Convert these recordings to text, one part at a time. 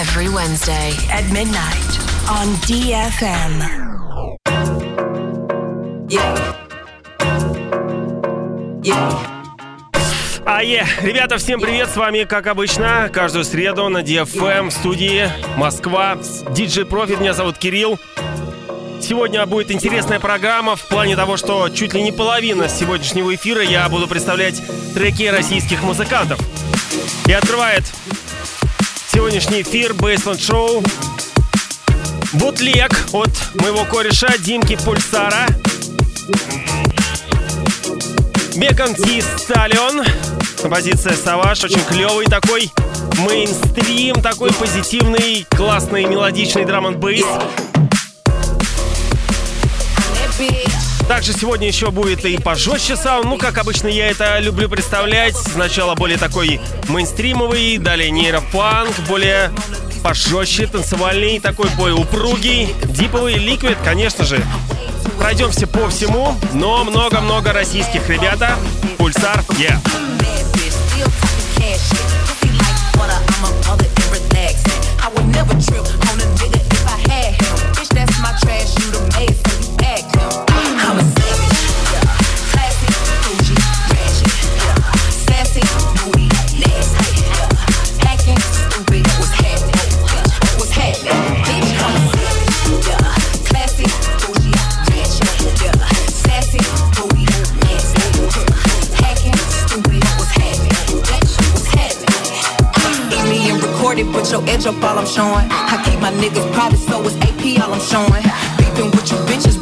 Every Wednesday at midnight on DFM. Yeah. Yeah. Ае, ребята, всем привет, с вами, как обычно, каждую среду на DFM в студии Москва. DJ Profit, меня зовут Кирилл. Сегодня будет интересная программа в плане того, что чуть ли не половина сегодняшнего эфира я буду представлять треки российских музыкантов. И открывает сегодняшний эфир Baseland Show Бутлег от моего кореша Димки Пульсара. Бекон Ти Сталион. Композиция Саваш, очень клевый такой мейнстрим, такой позитивный, классный, мелодичный драм бейс. Также сегодня еще будет и пожестче саунд. Ну, как обычно, я это люблю представлять. Сначала более такой мейнстримовый, далее нейропанк, более пожестче, танцевальный, такой бой упругий, диповый, ликвид, конечно же. Пройдемся по всему, но много-много российских ребята. Пульсар, yeah. Bad bitch, up all I'm showing. I keep my niggas private, so it's AP all I'm showing. Beefing with you bitches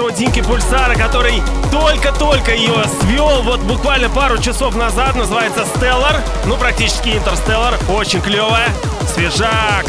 от Димки Пульсара, который только-только ее свел вот буквально пару часов назад. Называется Stellar. Ну, практически Интерстеллар. Очень клевая. Свежак.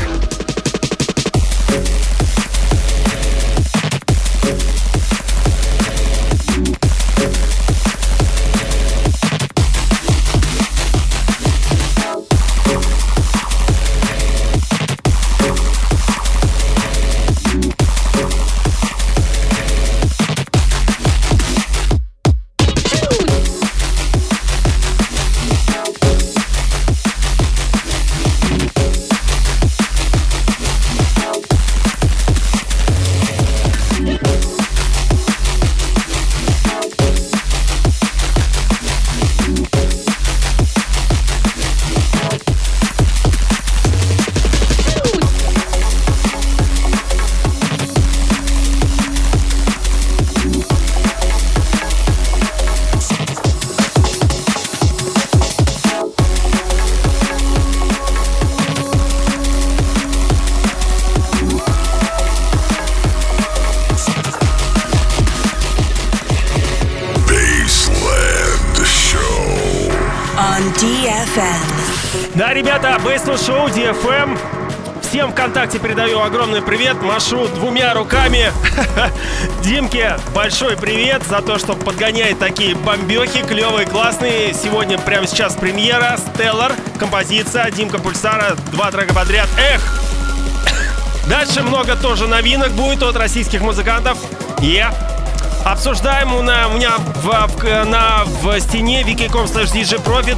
Ребята, Бейсл Шоу, DFM. Всем ВКонтакте передаю огромный привет, машу двумя руками. Димке большой привет за то, что подгоняет такие бомбехи, клевые, классные. Сегодня прямо сейчас премьера, Stellar, композиция, Димка Пульсара, два трека подряд. Эх! Дальше много тоже новинок будет от российских музыкантов. Yeah. Обсуждаем у меня, у меня в, в, на, в стене wiki.com slash DJ Profit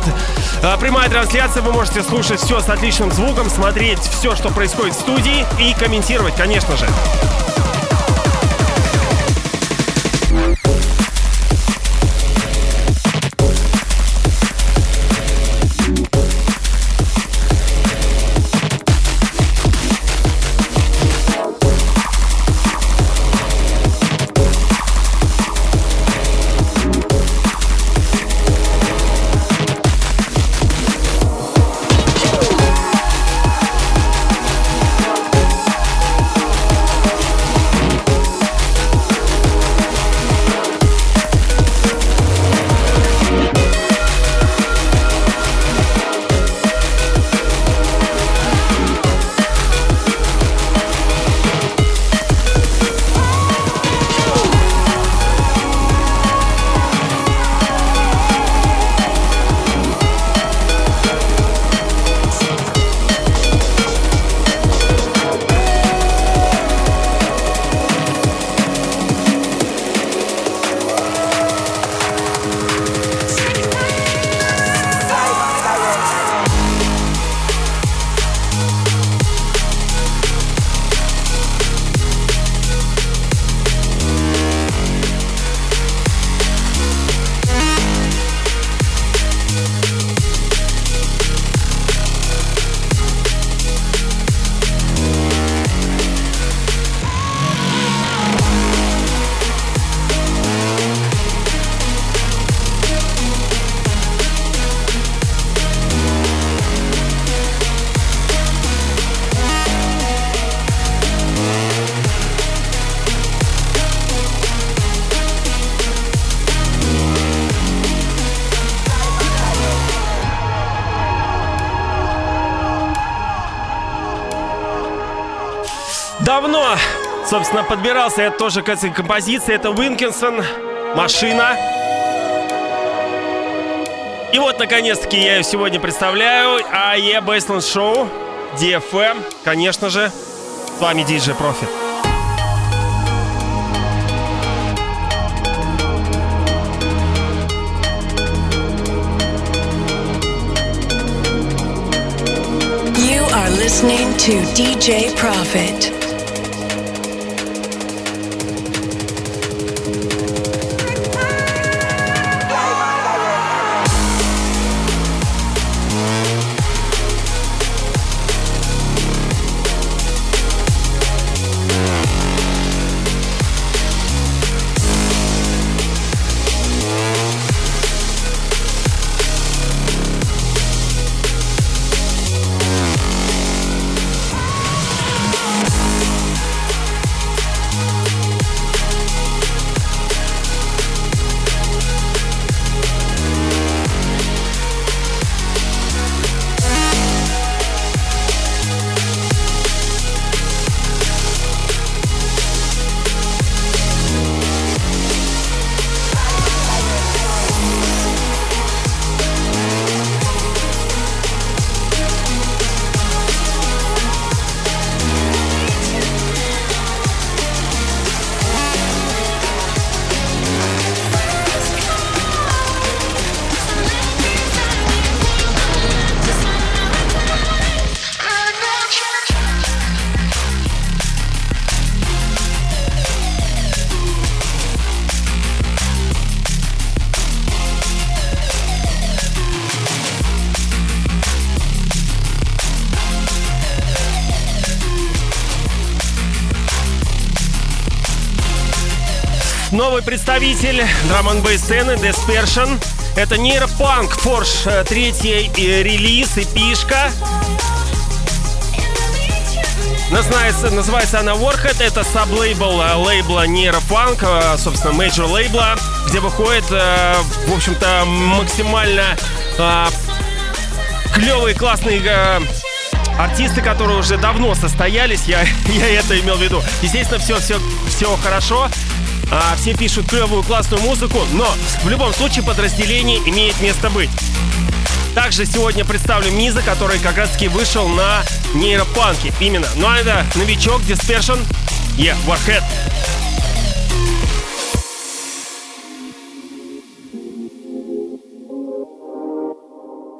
а, прямая трансляция. Вы можете слушать все с отличным звуком, смотреть все, что происходит в студии и комментировать, конечно же. Собственно, подбирался я тоже к этой композиции. Это Уинкинсон, «Машина». И вот, наконец-таки, я ее сегодня представляю. АЕ Бейсленд Шоу, DFM, конечно же. С вами DJ are listening to DJ Profit. Представитель драм н сцены Dispersion. Это нейропанк Форш, третий релиз и пишка. Называется, называется она Warhead, это саблейбл лейбла нейропанк, собственно, мейджор лейбла, где выходит, в общем-то, максимально клевые, классные э, артисты, которые уже давно состоялись, я, я это имел в виду. Естественно, все, все, все хорошо. А, все пишут клевую, классную музыку, но в любом случае подразделение имеет место быть. Также сегодня представлю Миза, который как раз таки вышел на нейропанке. Именно. Ну а это новичок Dispersion. Yeah, Warhead.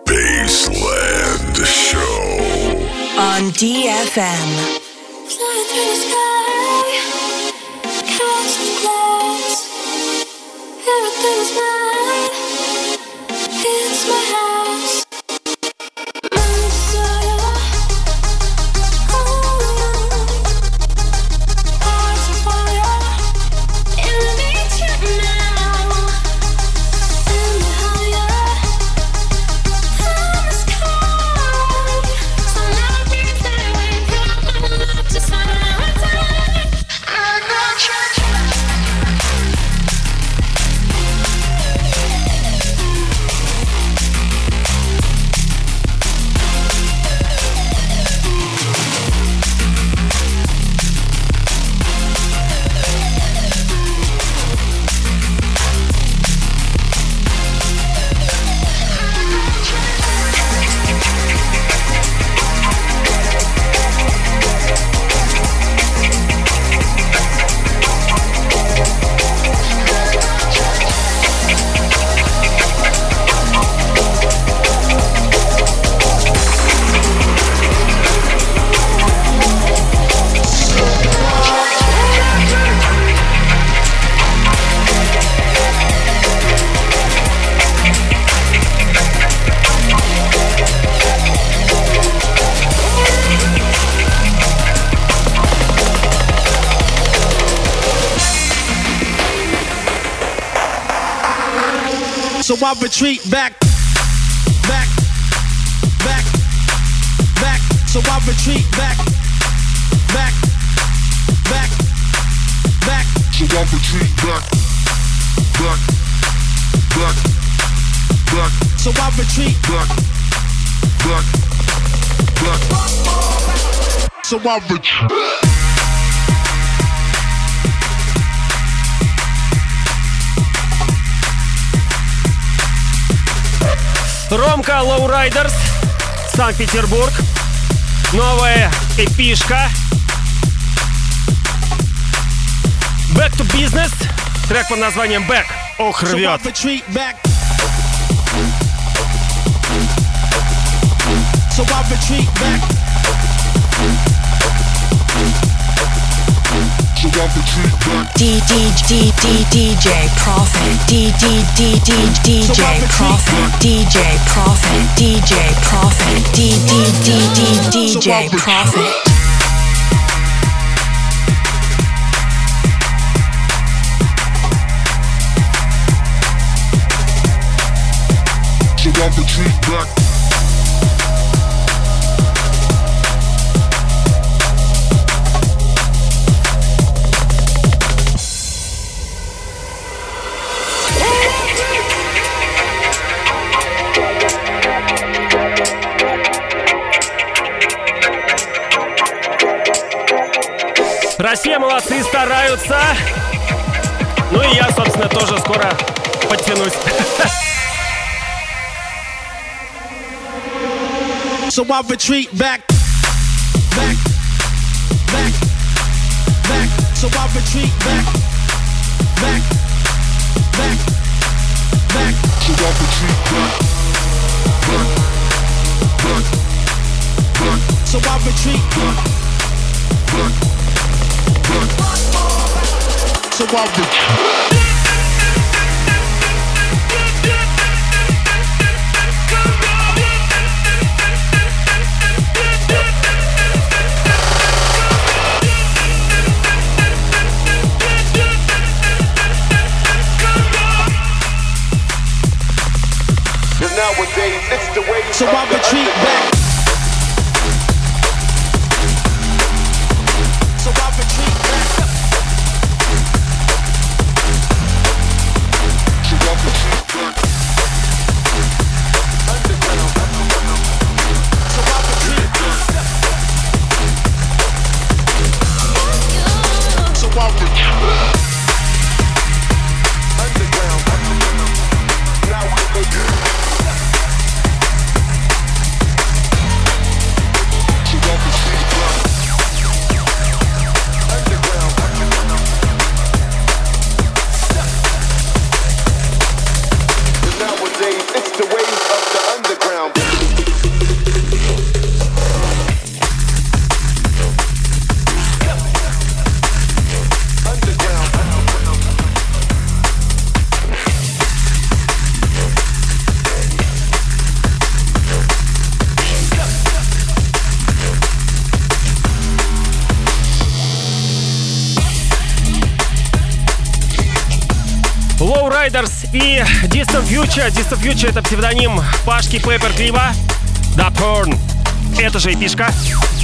Baseland Show. On DFM. Flying through the sky, Everything is mine. So I retreat back, back, back, back. So I retreat back, back, back, back. So I retreat back, back, back, back, So I retreat, back, back, back. So I retreat. Ромка Лоурайдерс, Санкт-Петербург. Новая эпишка. Back to Business. Трек под названием Back. Ох, рвет. So I retreat back. D D D D DJ Prophet D D D D DJ Prophet DJ Prophet DJ Prophet D D D D DJ Prophet So got the treat back. Россия молодцы, стараются. Ну и я, собственно, тоже скоро подтянусь. So I retreat back, back, back. So I retreat. Nowadays, it's the way so I retreat back. Riders и Distant Future. Distant Future это псевдоним Пашки Пеппер Клива. Да, Porn. Это же. That's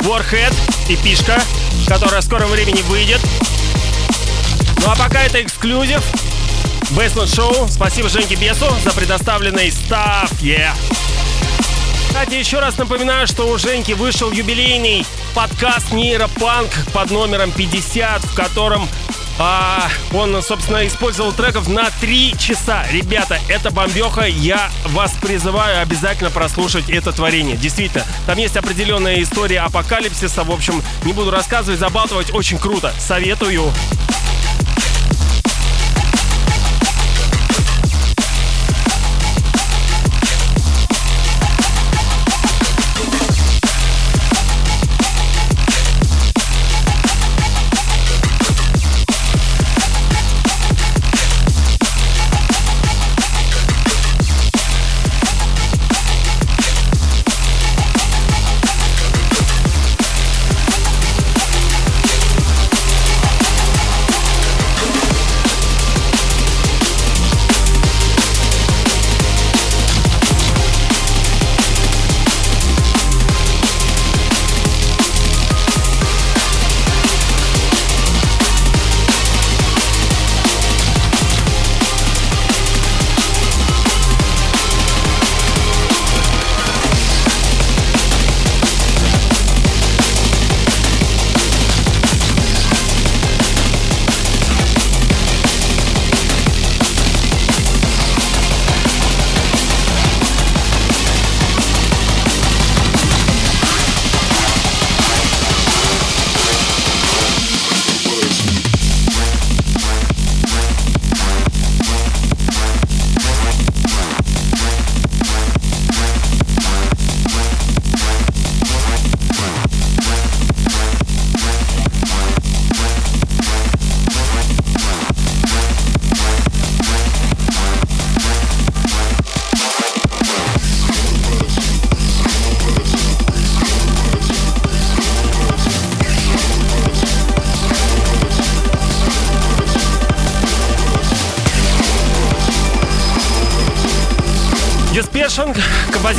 Warhead и Пишка, которая в скором времени выйдет. Ну а пока это эксклюзив. Бейсленд Шоу. Спасибо Женьке Бесу за предоставленный став. Yeah. Кстати, еще раз напоминаю, что у Женьки вышел юбилейный подкаст Нейропанк под номером 50, в котором а, он, собственно, использовал треков на 3 часа. Ребята, это бомбеха. Я вас призываю обязательно прослушать это творение. Действительно, там есть определенная история апокалипсиса. В общем, не буду рассказывать, забалтывать. Очень круто. Советую. Motion,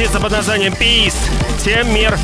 композиция под названием Peace, 7 мир.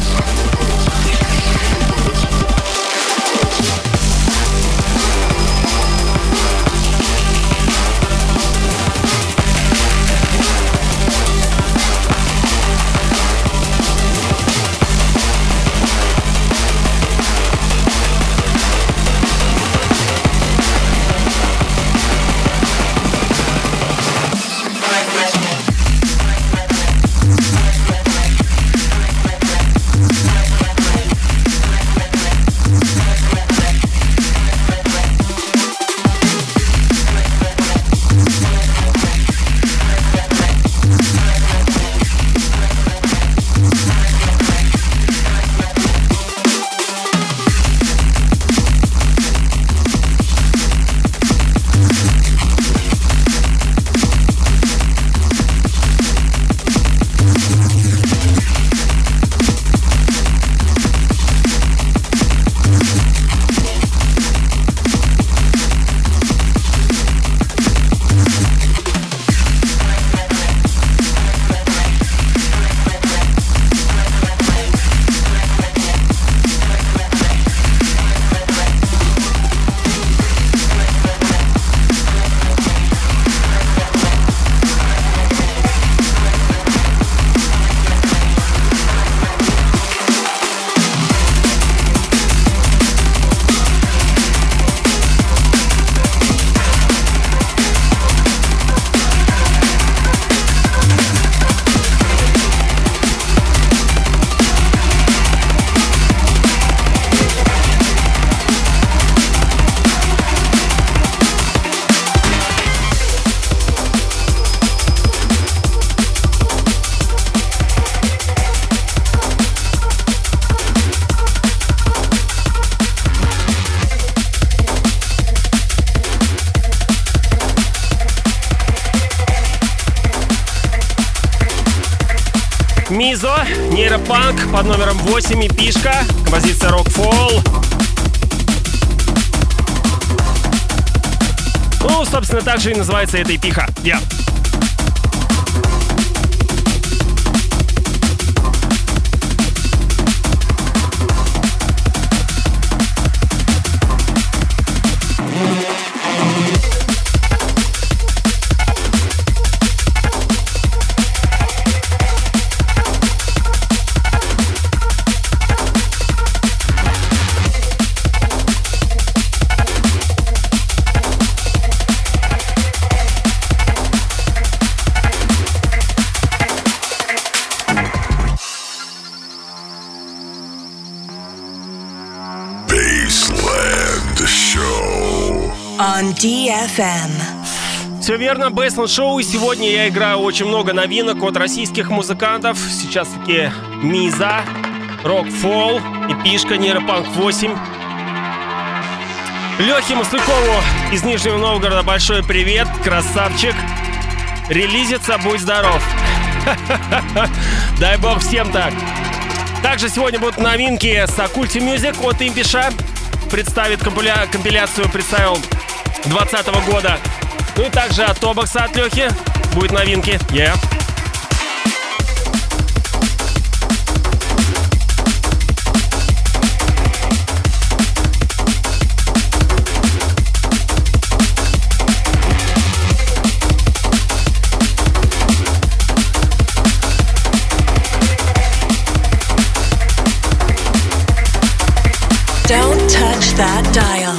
Под номером 8 и пишка, композиция Rockfall. Ну, собственно, так же и называется эта эпиха. Я. On DFM. Все верно, Бейсленд Шоу. И сегодня я играю очень много новинок от российских музыкантов. Сейчас таки Миза, Рокфол, Эпишка, Нейропанк 8. Лехе Маслякову из Нижнего Новгорода большой привет, красавчик. Релизится, будь здоров. Дай бог всем так. Также сегодня будут новинки с Оккульти Music от Импиша. Представит компиля- компиляцию, представил 2020 года. Ну и также от Тобокса от Лехи будет новинки. Yeah. Don't touch that dial.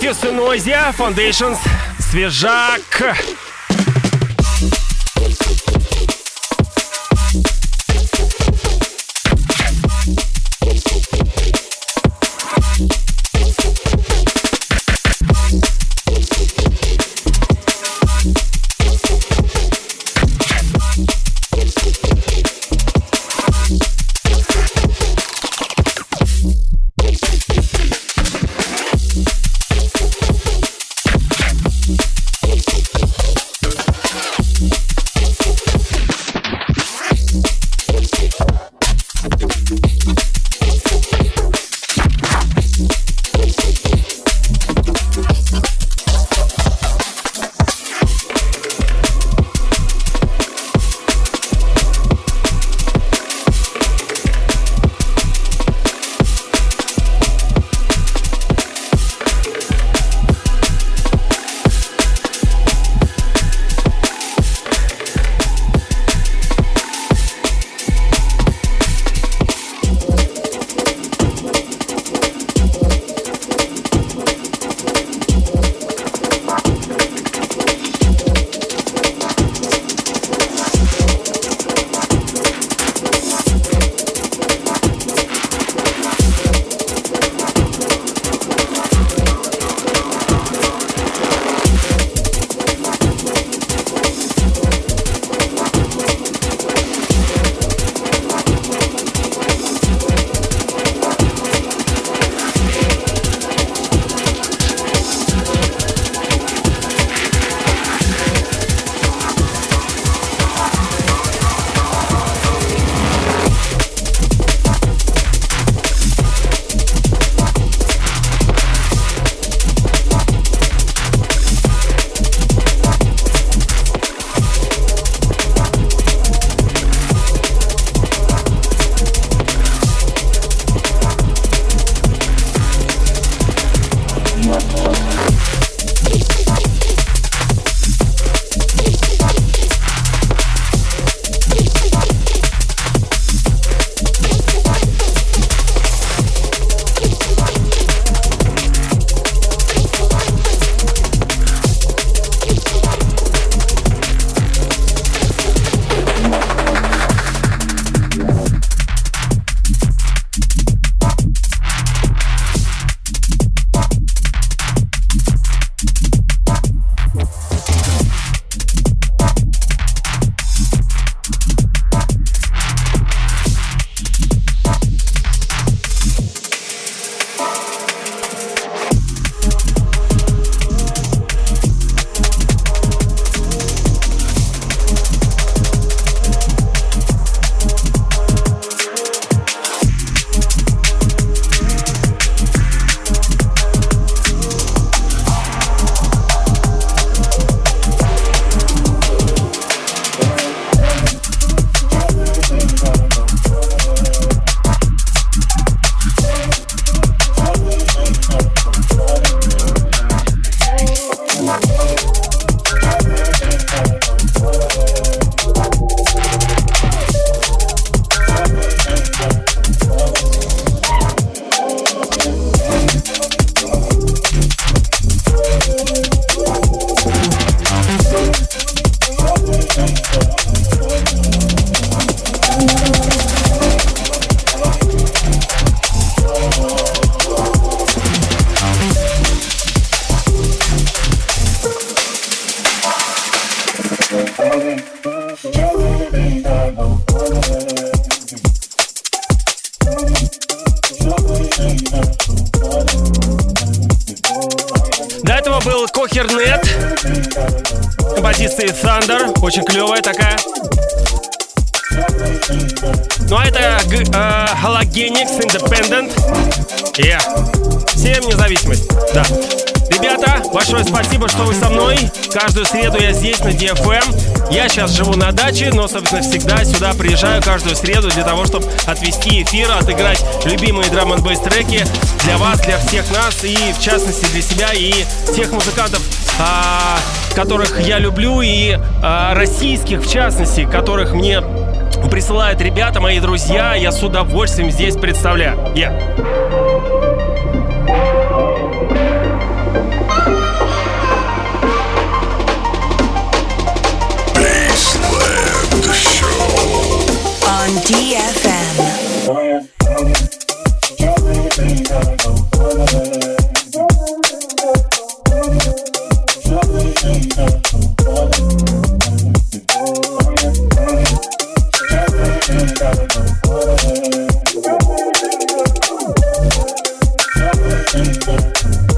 Мемфис и Нойзия, Foundations, свежак. Даче, но, собственно, всегда сюда приезжаю каждую среду для того, чтобы отвести эфир, отыграть любимые драм н треки для вас, для всех нас и, в частности, для себя и тех музыкантов, а, которых я люблю, и а, российских, в частности, которых мне присылают ребята, мои друзья. Я с удовольствием здесь представляю. Yeah. you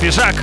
свежак.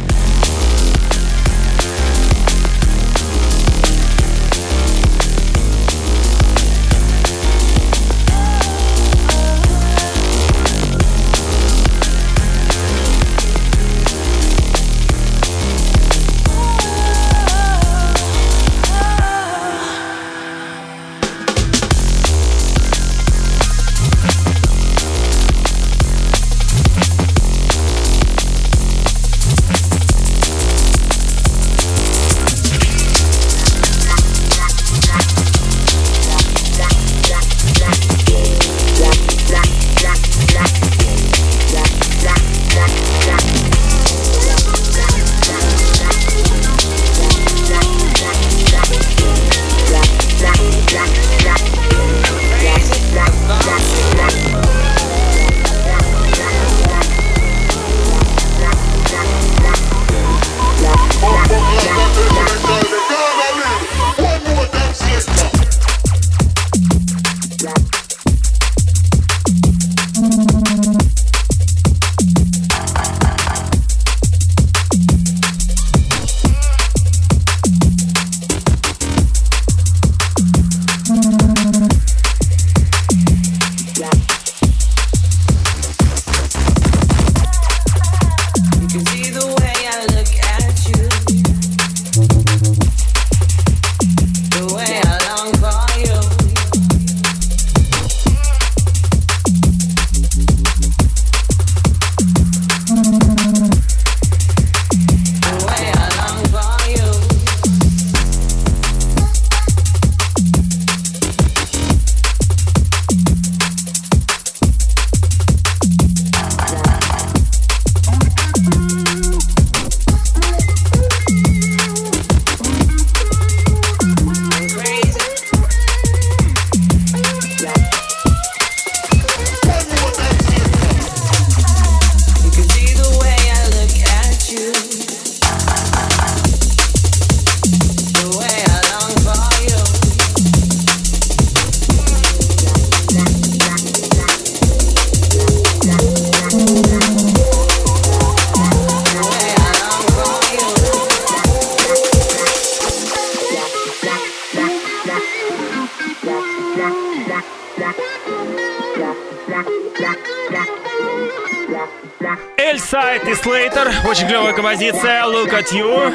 Композиция. Look at you.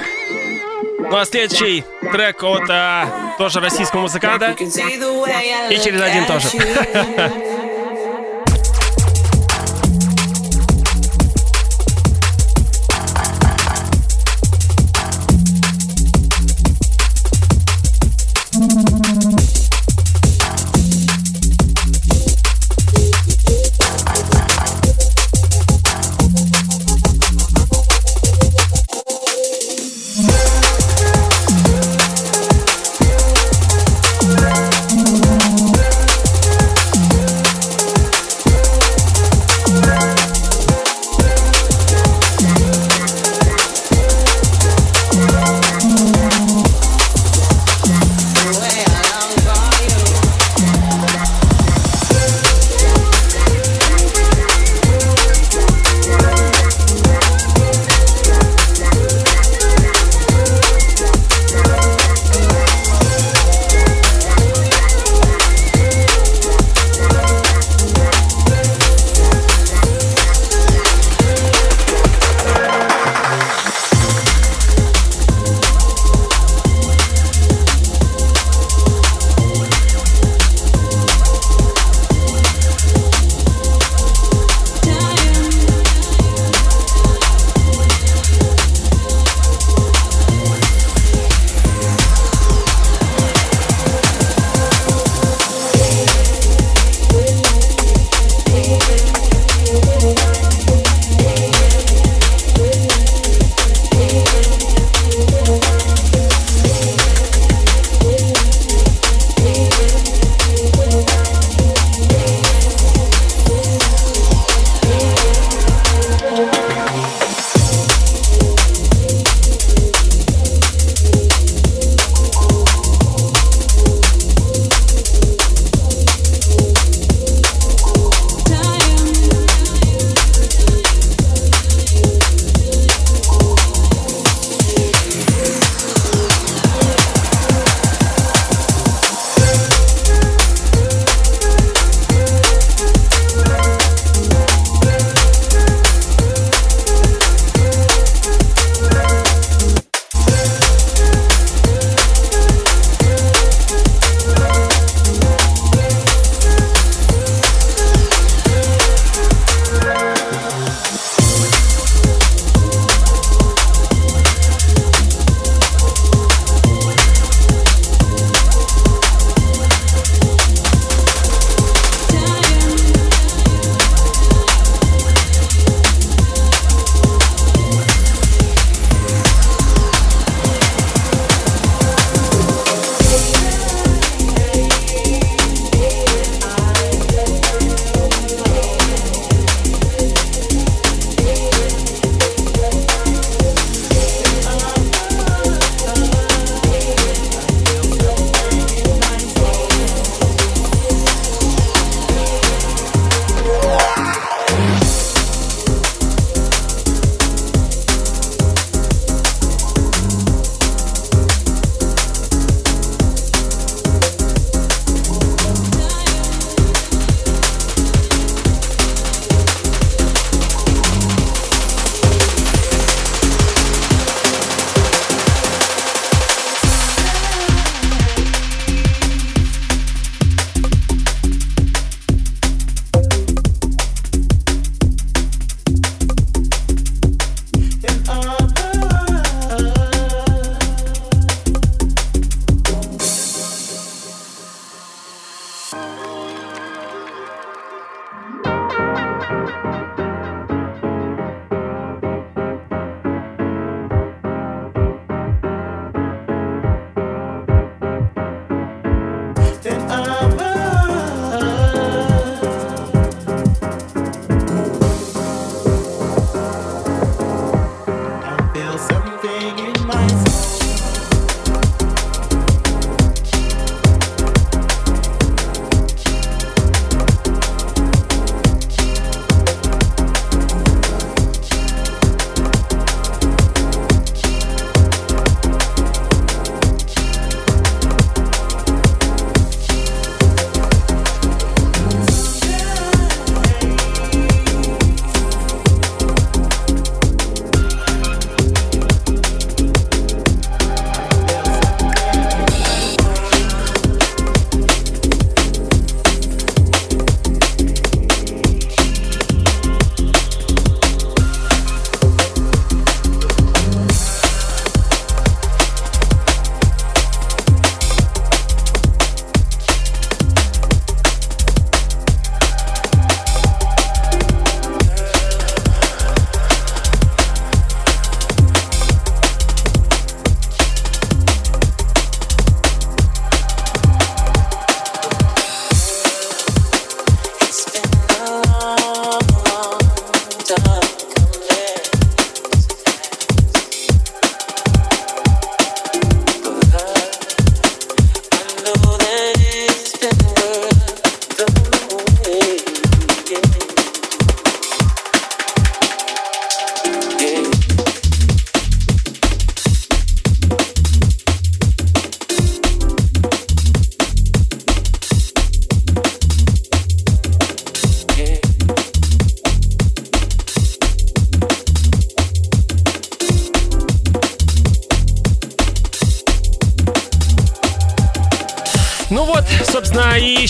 Ну а следующий трек от а, тоже российского музыканта. И через один тоже.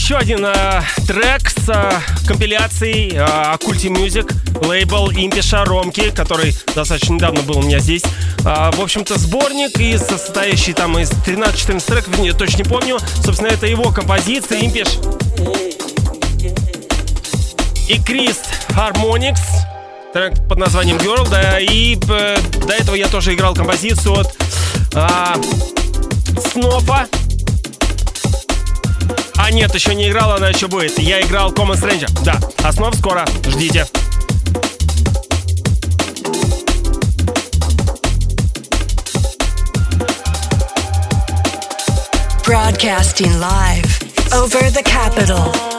Еще один э, трек с э, компиляцией э, Occulti Music, лейбл Импиша Ромки, который достаточно недавно был у меня здесь. Э, в общем-то, сборник, из, состоящий там из 13-14 треков, я точно не помню. Собственно, это его композиция, Импиш. И Крис Harmonix, трек под названием Girl, да, и э, до этого я тоже играл композицию от э, Снопа, а нет, еще не играл, она еще будет. Я играл Common Stranger. Да, основ скоро. Ждите. Broadcasting live over the capital.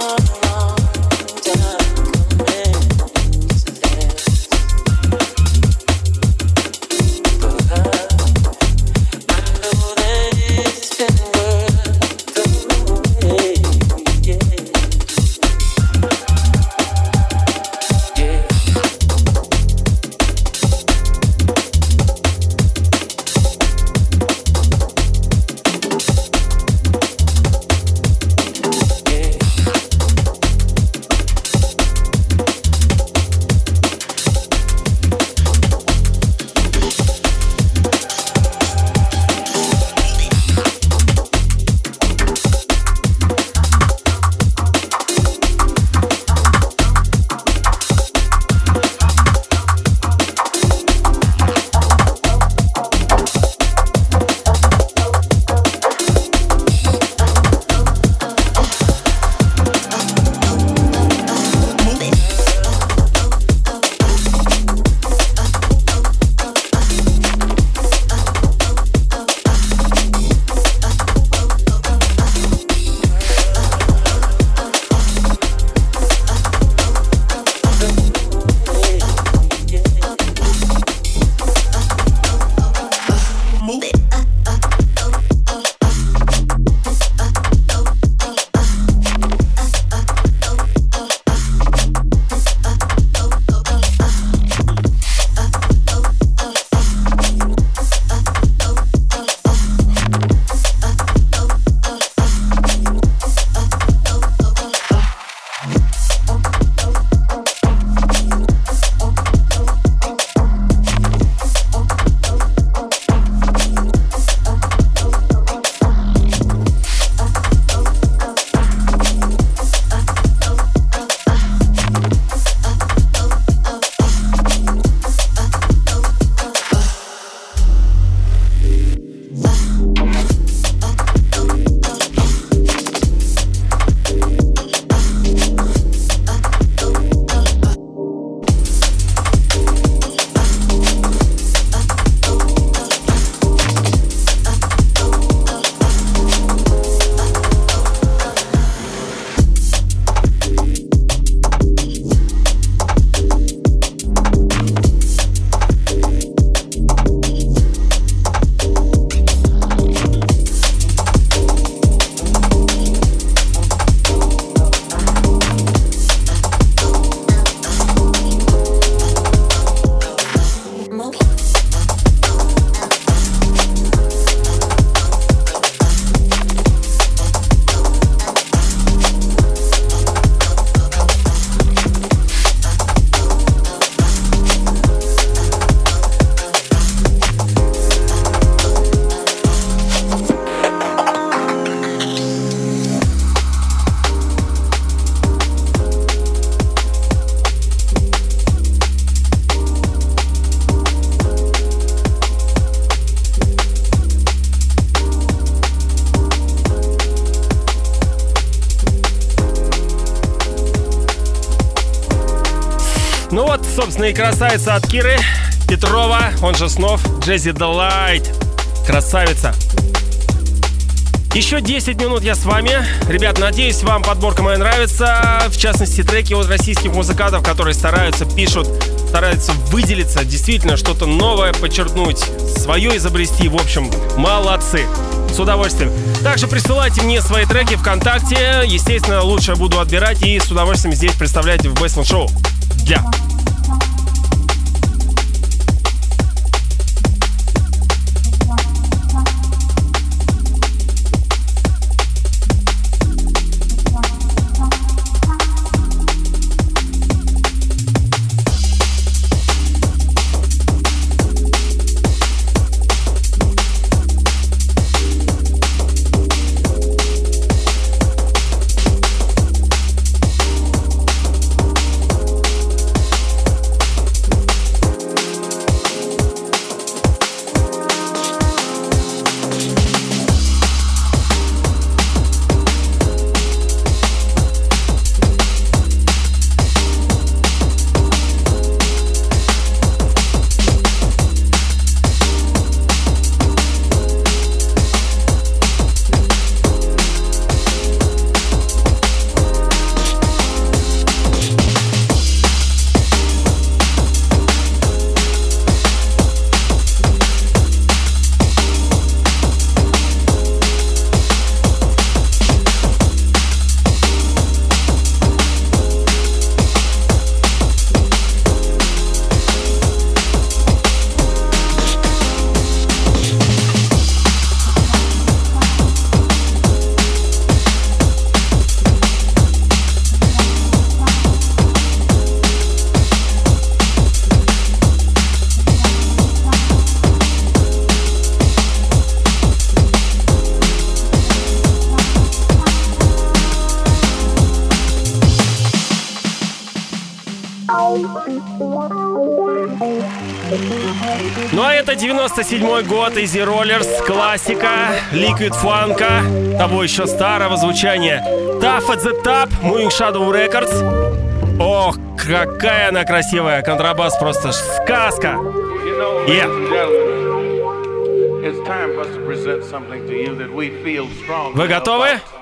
И красавица от Киры Петрова, он же снов, Джези Делайт. Красавица. Еще 10 минут я с вами. Ребят, надеюсь, вам подборка моя нравится. В частности, треки от российских музыкантов, которые стараются, пишут, стараются выделиться, действительно что-то новое подчеркнуть, свое изобрести. В общем, молодцы. С удовольствием. Также присылайте мне свои треки ВКонтакте. Естественно, лучше буду отбирать и с удовольствием здесь представлять в Basement Show. Для. Ну 97 год, Easy Rollers, классика, Liquid Funk, того еще старого звучания. Tough at the Top, Moving Shadow Records. Ох, какая она красивая, контрабас просто сказка. Yeah. and gentlemen,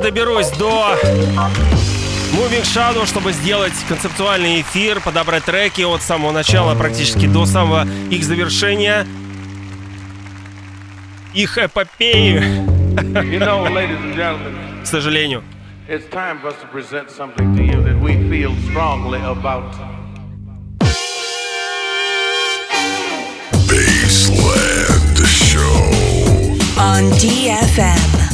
доберусь до Moving Shadow, чтобы сделать концептуальный эфир, подобрать треки от самого начала практически до самого их завершения. Их эпопеи, You know, ladies and gentlemen, к сожалению. it's time for us to present something to you that we feel strongly about. Baseland Show. On DFM.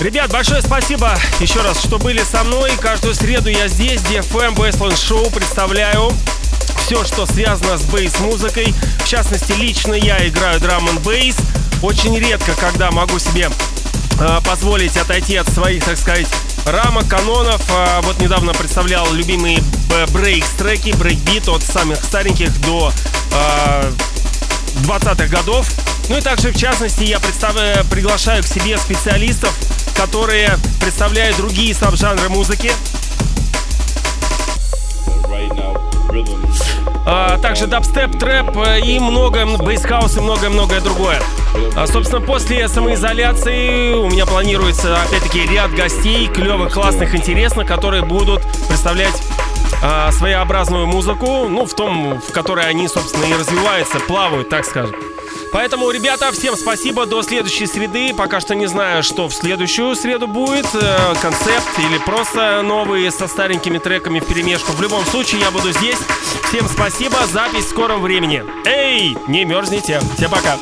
Ребят, большое спасибо еще раз, что были со мной. Каждую среду я здесь, DFM Bassland Show, представляю все, что связано с bass -музыкой. В частности, лично я играю drum n bass. Очень редко, когда могу себе э, позволить отойти от своих, так сказать, рамок, канонов. Э, вот недавно представлял любимые breaks -треки, брейкбит от самых стареньких до э, 20-х годов. Ну и также, в частности, я представляю, приглашаю к себе специалистов, которые представляют другие саб-жанры музыки. А, также дабстеп, трэп э, и многое, бейсхаус и многое-многое другое. А, собственно, после самоизоляции у меня планируется, опять-таки, ряд гостей, клевых, классных, интересных, которые будут представлять а, своеобразную музыку, ну, в том, в которой они, собственно, и развиваются, плавают, так скажем. Поэтому, ребята, всем спасибо. До следующей среды. Пока что не знаю, что в следующую среду будет. Э, концепт или просто новые со старенькими треками в перемешку. В любом случае, я буду здесь. Всем спасибо. Запись в скором времени. Эй, не мерзните. Всем пока.